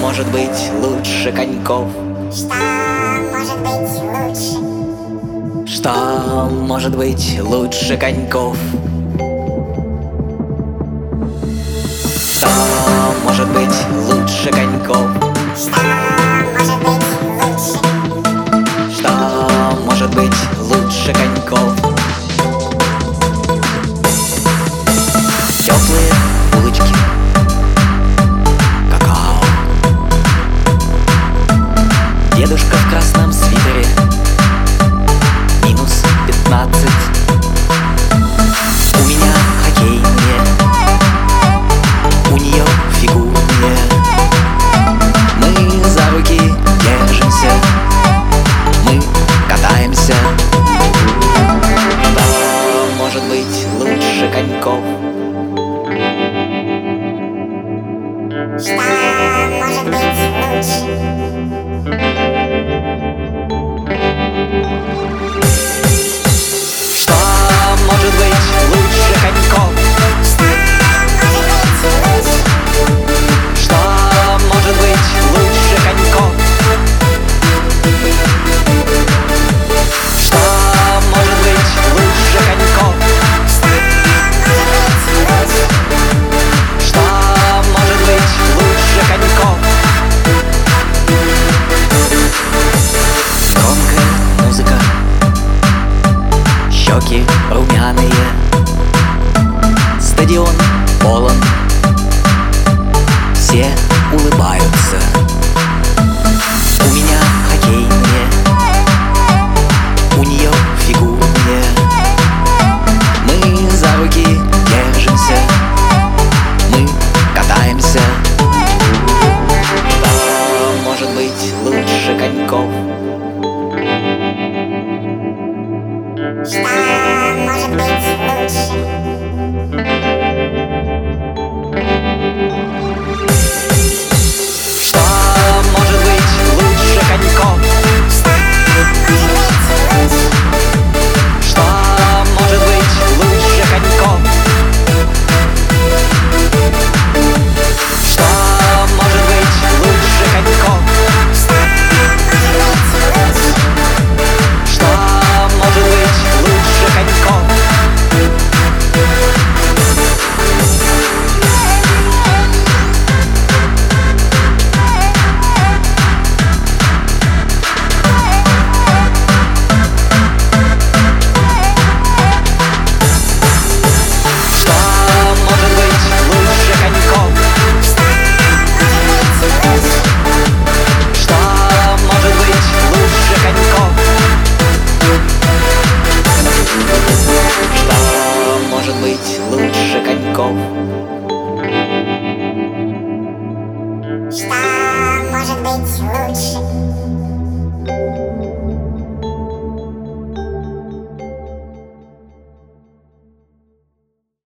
может быть лучше коньков? Что может быть лучше? Что может быть лучше коньков? Что может быть лучше коньков? Что может быть лучше? Что может быть лучше коньков? Теплые Дедушка в красном свитере. Минус пятнадцать. У меня хоккейные У нее фигурные Мы за руки держимся. Мы катаемся. Что может быть лучше коньков? Щеки румяные. Стадион полон. Все улыбаются. У меня хоккейные У нее фигурные Мы за руки держимся. Мы катаемся. Что может быть лучше коньков? Что